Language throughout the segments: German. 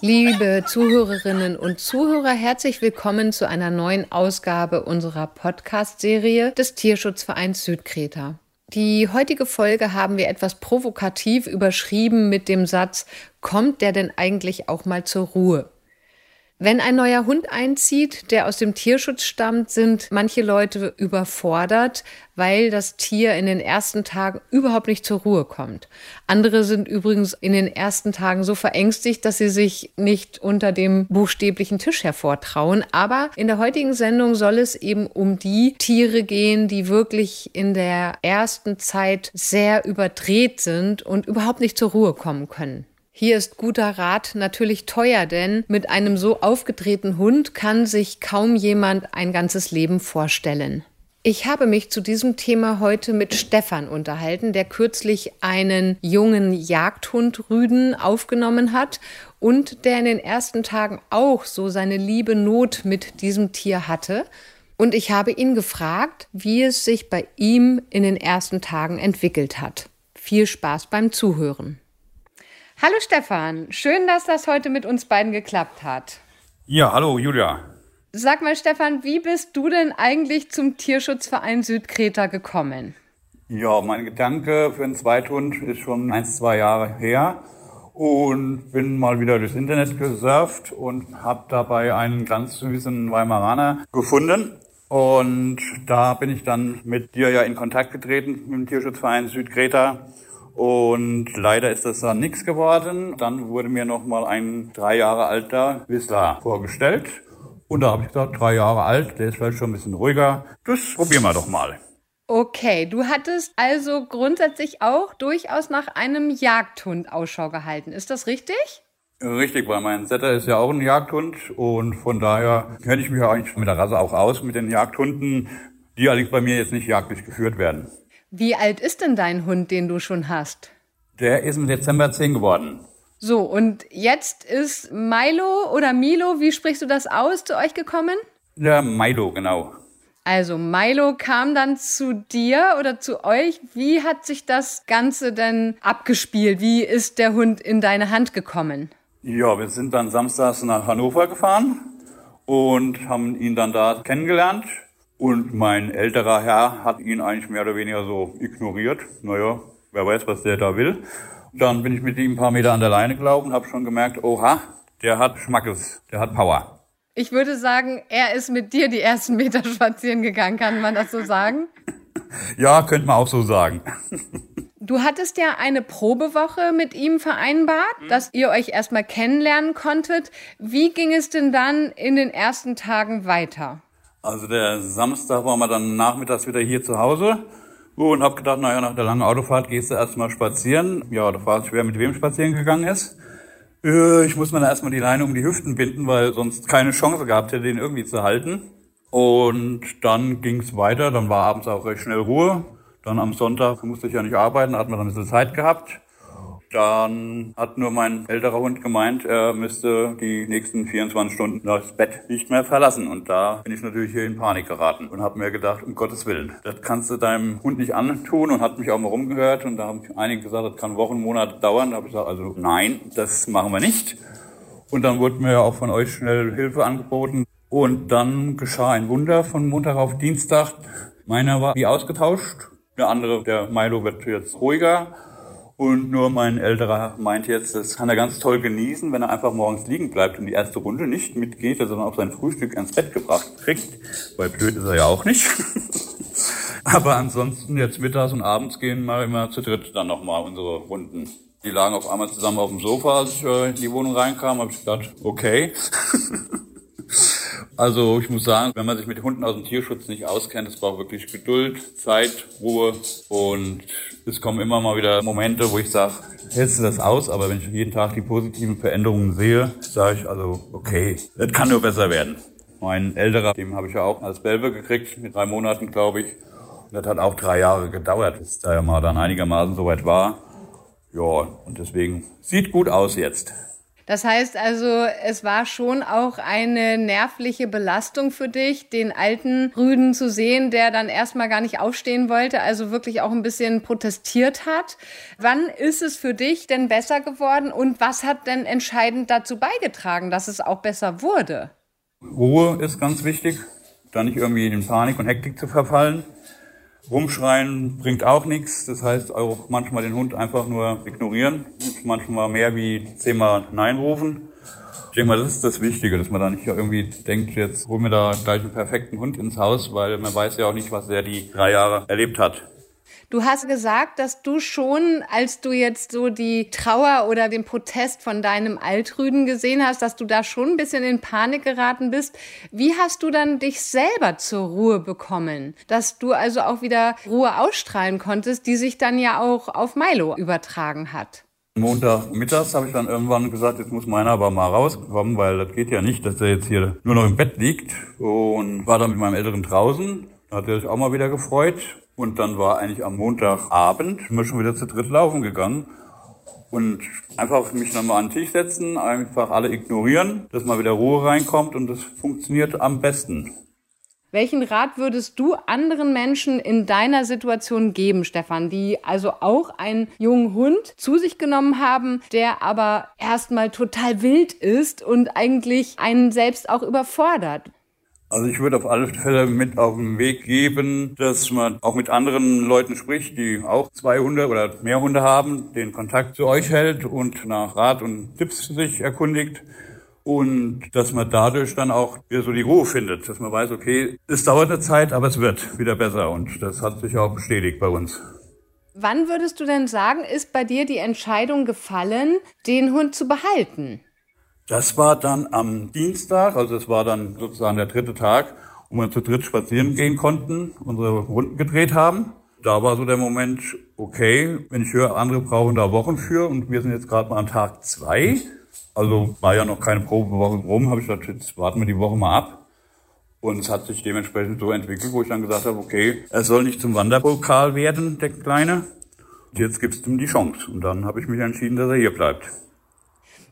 Liebe Zuhörerinnen und Zuhörer, herzlich willkommen zu einer neuen Ausgabe unserer Podcast-Serie des Tierschutzvereins Südkreta. Die heutige Folge haben wir etwas provokativ überschrieben mit dem Satz, kommt der denn eigentlich auch mal zur Ruhe? Wenn ein neuer Hund einzieht, der aus dem Tierschutz stammt, sind manche Leute überfordert, weil das Tier in den ersten Tagen überhaupt nicht zur Ruhe kommt. Andere sind übrigens in den ersten Tagen so verängstigt, dass sie sich nicht unter dem buchstäblichen Tisch hervortrauen. Aber in der heutigen Sendung soll es eben um die Tiere gehen, die wirklich in der ersten Zeit sehr überdreht sind und überhaupt nicht zur Ruhe kommen können. Hier ist guter Rat natürlich teuer, denn mit einem so aufgedrehten Hund kann sich kaum jemand ein ganzes Leben vorstellen. Ich habe mich zu diesem Thema heute mit Stefan unterhalten, der kürzlich einen jungen Jagdhund Rüden aufgenommen hat und der in den ersten Tagen auch so seine liebe Not mit diesem Tier hatte. Und ich habe ihn gefragt, wie es sich bei ihm in den ersten Tagen entwickelt hat. Viel Spaß beim Zuhören. Hallo Stefan, schön, dass das heute mit uns beiden geklappt hat. Ja, hallo Julia. Sag mal Stefan, wie bist du denn eigentlich zum Tierschutzverein Südkreta gekommen? Ja, mein Gedanke für einen Zweithund ist schon ein, zwei Jahre her und bin mal wieder durchs Internet gesurft und habe dabei einen ganz süßen Weimaraner gefunden. Und da bin ich dann mit dir ja in Kontakt getreten, mit dem Tierschutzverein Südkreta und leider ist das dann nichts geworden. Dann wurde mir nochmal ein drei Jahre alter Whistler vorgestellt. Und da habe ich gesagt, drei Jahre alt, der ist vielleicht schon ein bisschen ruhiger. Das probieren wir doch mal. Okay, du hattest also grundsätzlich auch durchaus nach einem Jagdhund Ausschau gehalten. Ist das richtig? Richtig, weil mein Setter ist ja auch ein Jagdhund und von daher kenne ich mich ja eigentlich mit der Rasse auch aus, mit den Jagdhunden, die allerdings bei mir jetzt nicht jagdlich geführt werden. Wie alt ist denn dein Hund, den du schon hast? Der ist im Dezember 10 geworden. So, und jetzt ist Milo oder Milo, wie sprichst du das aus, zu euch gekommen? Ja, Milo, genau. Also Milo kam dann zu dir oder zu euch. Wie hat sich das Ganze denn abgespielt? Wie ist der Hund in deine Hand gekommen? Ja, wir sind dann samstags nach Hannover gefahren und haben ihn dann da kennengelernt. Und mein älterer Herr hat ihn eigentlich mehr oder weniger so ignoriert. Naja, wer weiß, was der da will. Dann bin ich mit ihm ein paar Meter an der Leine gelaufen und habe schon gemerkt, oha, der hat Schmackes, der hat Power. Ich würde sagen, er ist mit dir die ersten Meter spazieren gegangen, kann man das so sagen? ja, könnte man auch so sagen. Du hattest ja eine Probewoche mit ihm vereinbart, mhm. dass ihr euch erstmal kennenlernen konntet. Wie ging es denn dann in den ersten Tagen weiter? Also der Samstag waren wir dann nachmittags wieder hier zu Hause und hab gedacht, naja, nach der langen Autofahrt gehst du erstmal spazieren. Ja, da war es schwer, mit wem spazieren gegangen ist. Äh, ich muss mir dann erstmal die Leine um die Hüften binden, weil sonst keine Chance gehabt hätte, den irgendwie zu halten. Und dann ging's weiter, dann war abends auch recht schnell Ruhe. Dann am Sonntag musste ich ja nicht arbeiten, da hatten wir dann ein bisschen Zeit gehabt. Dann hat nur mein älterer Hund gemeint, er müsste die nächsten 24 Stunden das Bett nicht mehr verlassen. Und da bin ich natürlich hier in Panik geraten und habe mir gedacht, um Gottes Willen, das kannst du deinem Hund nicht antun und hat mich auch mal rumgehört. Und da haben einige gesagt, das kann Wochen, Monate dauern. Da habe ich gesagt, also nein, das machen wir nicht. Und dann wurde mir auch von euch schnell Hilfe angeboten. Und dann geschah ein Wunder von Montag auf Dienstag. Meiner war wie ausgetauscht. Der andere, der Milo, wird jetzt ruhiger. Und nur mein älterer meint jetzt, das kann er ganz toll genießen, wenn er einfach morgens liegen bleibt und die erste Runde nicht mitgeht, sondern auch sein Frühstück ans Bett gebracht kriegt. Weil blöd ist er ja auch nicht. Aber ansonsten jetzt mittags und abends gehen wir immer zu dritt dann nochmal unsere Runden. Die lagen auf einmal zusammen auf dem Sofa, als ich äh, in die Wohnung reinkam, habe ich gedacht, okay. Also ich muss sagen, wenn man sich mit Hunden aus dem Tierschutz nicht auskennt, es braucht wirklich Geduld, Zeit, Ruhe und es kommen immer mal wieder Momente, wo ich sage, hältst du das aus? Aber wenn ich jeden Tag die positiven Veränderungen sehe, sage ich also, okay, das kann nur besser werden. Mein älterer, dem habe ich ja auch als Belbe gekriegt, mit drei Monaten, glaube ich. Und das hat auch drei Jahre gedauert, bis da ja mal dann einigermaßen soweit war. Ja, und deswegen sieht gut aus jetzt. Das heißt also, es war schon auch eine nervliche Belastung für dich, den alten Rüden zu sehen, der dann erstmal gar nicht aufstehen wollte, also wirklich auch ein bisschen protestiert hat. Wann ist es für dich denn besser geworden und was hat denn entscheidend dazu beigetragen, dass es auch besser wurde? Ruhe ist ganz wichtig, da nicht irgendwie in Panik und Hektik zu verfallen. Rumschreien bringt auch nichts. Das heißt auch manchmal den Hund einfach nur ignorieren. Manchmal mehr wie zehnmal Nein rufen. Ich denke mal, das ist das Wichtige, dass man da nicht irgendwie denkt, jetzt holen wir da gleich einen perfekten Hund ins Haus, weil man weiß ja auch nicht, was der die drei Jahre erlebt hat. Du hast gesagt, dass du schon, als du jetzt so die Trauer oder den Protest von deinem Altrüden gesehen hast, dass du da schon ein bisschen in Panik geraten bist. Wie hast du dann dich selber zur Ruhe bekommen? Dass du also auch wieder Ruhe ausstrahlen konntest, die sich dann ja auch auf Milo übertragen hat? Montagmittags habe ich dann irgendwann gesagt, jetzt muss meiner aber mal rauskommen, weil das geht ja nicht, dass er jetzt hier nur noch im Bett liegt. Und war dann mit meinem Älteren draußen. Da hat er sich auch mal wieder gefreut. Und dann war eigentlich am Montagabend, sind wir schon wieder zu dritt laufen gegangen. Und einfach mich nochmal an den Tisch setzen, einfach alle ignorieren, dass mal wieder Ruhe reinkommt und das funktioniert am besten. Welchen Rat würdest du anderen Menschen in deiner Situation geben, Stefan, die also auch einen jungen Hund zu sich genommen haben, der aber erstmal total wild ist und eigentlich einen selbst auch überfordert? Also ich würde auf alle Fälle mit auf den Weg geben, dass man auch mit anderen Leuten spricht, die auch zwei Hunde oder mehr Hunde haben, den Kontakt zu euch hält und nach Rat und Tipps sich erkundigt und dass man dadurch dann auch wieder so die Ruhe findet, dass man weiß, okay, es dauert eine Zeit, aber es wird wieder besser und das hat sich auch bestätigt bei uns. Wann würdest du denn sagen, ist bei dir die Entscheidung gefallen, den Hund zu behalten? Das war dann am Dienstag, also es war dann sozusagen der dritte Tag, wo wir zu dritt spazieren gehen konnten, unsere Runden gedreht haben. Da war so der Moment, okay, wenn ich höre, andere brauchen da Wochen für und wir sind jetzt gerade mal an Tag zwei. Also war ja noch keine Probewoche rum, habe ich gesagt, jetzt warten wir die Woche mal ab. Und es hat sich dementsprechend so entwickelt, wo ich dann gesagt habe, okay, er soll nicht zum Wanderpokal werden, der Kleine. Jetzt gibt es ihm die Chance. Und dann habe ich mich entschieden, dass er hier bleibt.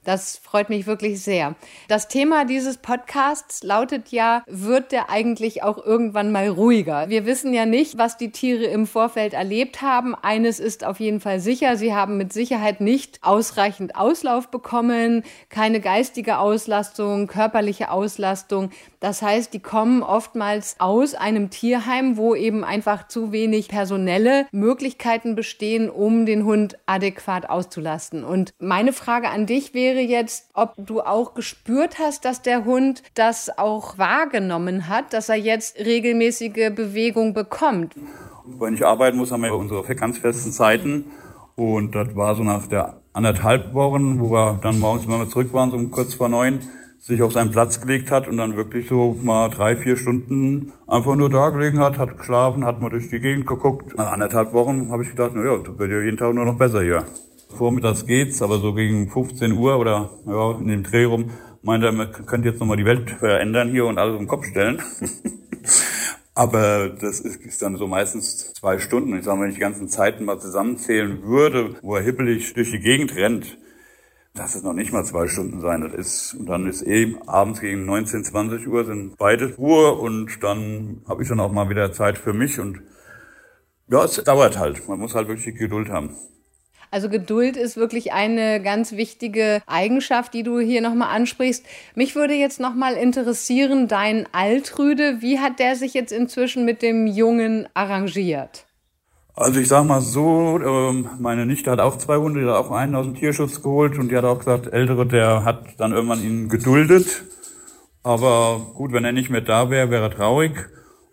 Das freut mich wirklich sehr. Das Thema dieses Podcasts lautet ja, wird der eigentlich auch irgendwann mal ruhiger? Wir wissen ja nicht, was die Tiere im Vorfeld erlebt haben. Eines ist auf jeden Fall sicher, sie haben mit Sicherheit nicht ausreichend Auslauf bekommen, keine geistige Auslastung, körperliche Auslastung. Das heißt, die kommen oftmals aus einem Tierheim, wo eben einfach zu wenig personelle Möglichkeiten bestehen, um den Hund adäquat auszulasten. Und meine Frage an dich wäre, wäre jetzt, ob du auch gespürt hast, dass der Hund das auch wahrgenommen hat, dass er jetzt regelmäßige Bewegung bekommt. Wenn ich arbeiten muss, haben wir unsere ganz festen Zeiten. Und das war so nach der anderthalb Wochen, wo wir dann morgens, wir zurück waren, so kurz vor neun, sich auf seinen Platz gelegt hat und dann wirklich so mal drei, vier Stunden einfach nur da gelegen hat, hat geschlafen, hat mal durch die Gegend geguckt. Nach anderthalb Wochen habe ich gedacht, na ja, das wird ja jeden Tag nur noch besser hier. Vormittags geht's, aber so gegen 15 Uhr oder ja, in dem Dreh rum meinte er, man könnte jetzt nochmal die Welt verändern hier und alles den Kopf stellen. aber das ist, dann so meistens zwei Stunden. Ich sage, wenn ich die ganzen Zeiten mal zusammenzählen würde, wo er hippelig durch die Gegend rennt, das ist noch nicht mal zwei Stunden sein. Das ist, und dann ist eben abends gegen 19, 20 Uhr sind beide Ruhe und dann habe ich dann auch mal wieder Zeit für mich und ja, es dauert halt. Man muss halt wirklich Geduld haben. Also Geduld ist wirklich eine ganz wichtige Eigenschaft, die du hier nochmal ansprichst. Mich würde jetzt nochmal interessieren, dein Altrüde, wie hat der sich jetzt inzwischen mit dem Jungen arrangiert? Also ich sag mal so, ähm, meine Nichte hat auch zwei Hunde, die hat auch einen aus dem Tierschutz geholt und die hat auch gesagt, Ältere, der hat dann irgendwann ihn geduldet. Aber gut, wenn er nicht mehr da wäre, wäre er traurig.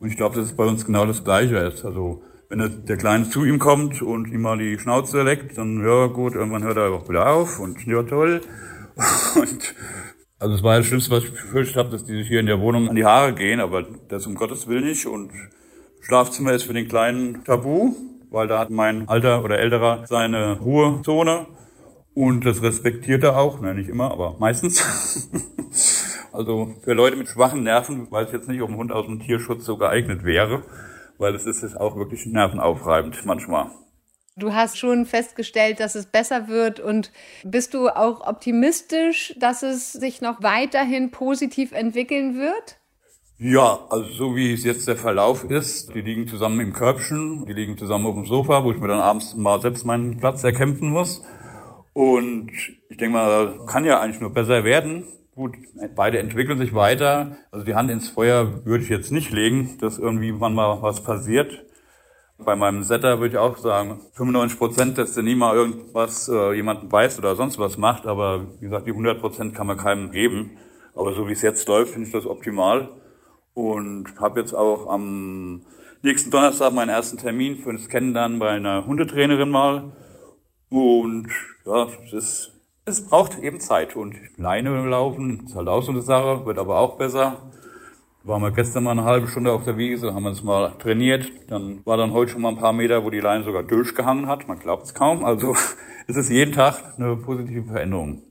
Und ich glaube, dass es bei uns genau das Gleiche ist. Also wenn der Kleine zu ihm kommt und ihm mal die Schnauze leckt, dann ja gut, irgendwann hört er auch wieder auf und ja toll. Und also es war das Schlimmste, was ich befürchtet habe, dass die sich hier in der Wohnung an die Haare gehen, aber das um Gottes Willen nicht. Und Schlafzimmer ist für den Kleinen tabu, weil da hat mein alter oder älterer seine Ruhezone. Und das respektiert er auch, ne, nicht immer, aber meistens. also für Leute mit schwachen Nerven, weil es jetzt nicht auf dem Hund aus dem Tierschutz so geeignet wäre weil es ist auch wirklich nervenaufreibend manchmal. Du hast schon festgestellt, dass es besser wird und bist du auch optimistisch, dass es sich noch weiterhin positiv entwickeln wird? Ja, also so wie es jetzt der Verlauf ist, die liegen zusammen im Körbchen, die liegen zusammen auf dem Sofa, wo ich mir dann abends mal selbst meinen Platz erkämpfen muss. Und ich denke mal, kann ja eigentlich nur besser werden. Gut, beide entwickeln sich weiter. Also die Hand ins Feuer würde ich jetzt nicht legen, dass irgendwie mal was passiert. Bei meinem Setter würde ich auch sagen, 95 Prozent, dass der nie mal irgendwas äh, jemanden beißt oder sonst was macht. Aber wie gesagt, die 100 Prozent kann man keinem geben. Aber so wie es jetzt läuft, finde ich das optimal. Und habe jetzt auch am nächsten Donnerstag meinen ersten Termin für das Kennenlernen bei einer Hundetrainerin mal. Und ja, es, ist, es braucht eben Zeit. Und Leine laufen ist halt auch so eine Sache, wird aber auch besser waren wir gestern mal eine halbe Stunde auf der Wiese, haben uns mal trainiert. Dann war dann heute schon mal ein paar Meter, wo die Leine sogar durchgehangen hat. Man glaubt es kaum. Also es ist jeden Tag eine positive Veränderung.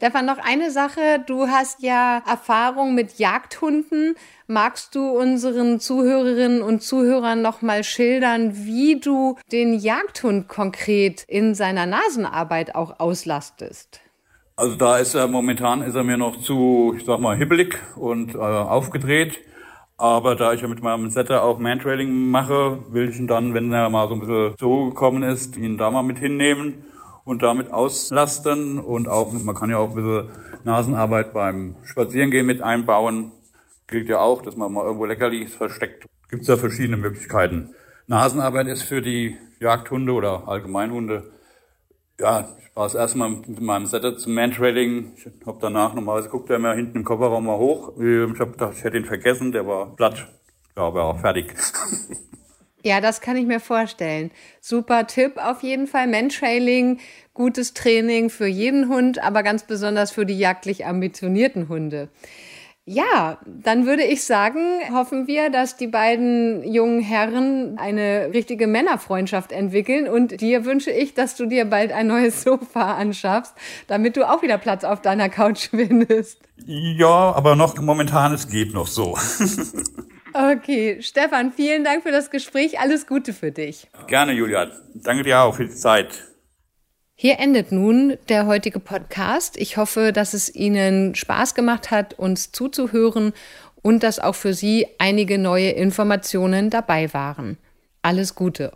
Stefan, noch eine Sache. Du hast ja Erfahrung mit Jagdhunden. Magst du unseren Zuhörerinnen und Zuhörern noch mal schildern, wie du den Jagdhund konkret in seiner Nasenarbeit auch auslastest? Also da ist er momentan ist er mir noch zu, ich sag mal, hibbelig und äh, aufgedreht. Aber da ich ja mit meinem Setter auch Mantrailing mache, will ich ihn dann, wenn er mal so ein bisschen so gekommen ist, ihn da mal mit hinnehmen und damit auslasten. Und auch, man kann ja auch ein bisschen Nasenarbeit beim Spazierengehen mit einbauen. Gilt ja auch, dass man mal irgendwo Leckerlis versteckt. Gibt es da verschiedene Möglichkeiten. Nasenarbeit ist für die Jagdhunde oder Allgemeinhunde ja, ich war das erste mit meinem Setter zum Mantrailing. Ich habe danach normalerweise guckt er mir hinten im Kofferraum mal hoch. Ich habe gedacht, ich hätte ihn vergessen, der war platt. Ja, aber auch fertig. Ja, das kann ich mir vorstellen. Super Tipp auf jeden Fall. Mantrailing, gutes Training für jeden Hund, aber ganz besonders für die jagdlich ambitionierten Hunde. Ja, dann würde ich sagen, hoffen wir, dass die beiden jungen Herren eine richtige Männerfreundschaft entwickeln. Und dir wünsche ich, dass du dir bald ein neues Sofa anschaffst, damit du auch wieder Platz auf deiner Couch findest. Ja, aber noch momentan, es geht noch so. okay, Stefan, vielen Dank für das Gespräch. Alles Gute für dich. Gerne, Julia. Danke dir auch für die Zeit. Hier endet nun der heutige Podcast. Ich hoffe, dass es Ihnen Spaß gemacht hat, uns zuzuhören und dass auch für Sie einige neue Informationen dabei waren. Alles Gute.